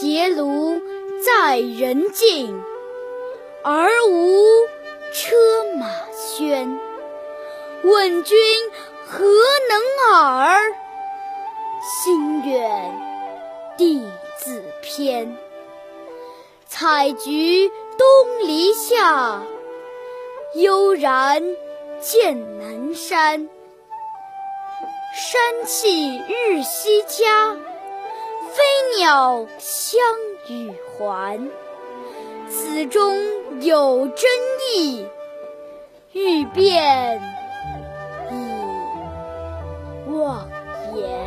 结庐在人境，而无车马喧。问君何能尔？心远地自偏。采菊东篱下，悠然见南山。山气日夕佳，鸟相与还。此中有真意欲辨已忘言。